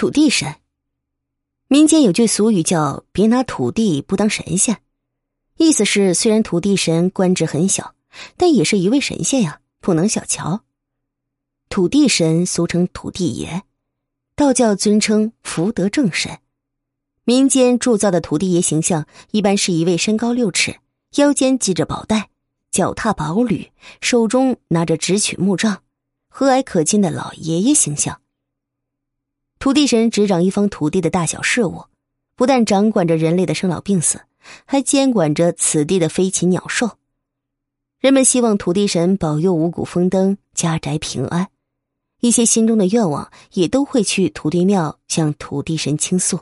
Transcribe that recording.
土地神。民间有句俗语叫“别拿土地不当神仙”，意思是虽然土地神官职很小，但也是一位神仙呀，不能小瞧。土地神俗称土地爷，道教尊称福德正神。民间铸造的土地爷形象一般是一位身高六尺、腰间系着宝带、脚踏宝履、手中拿着直取木杖、和蔼可亲的老爷爷形象。土地神执掌一方土地的大小事务，不但掌管着人类的生老病死，还监管着此地的飞禽鸟兽。人们希望土地神保佑五谷丰登、家宅平安，一些心中的愿望也都会去土地庙向土地神倾诉。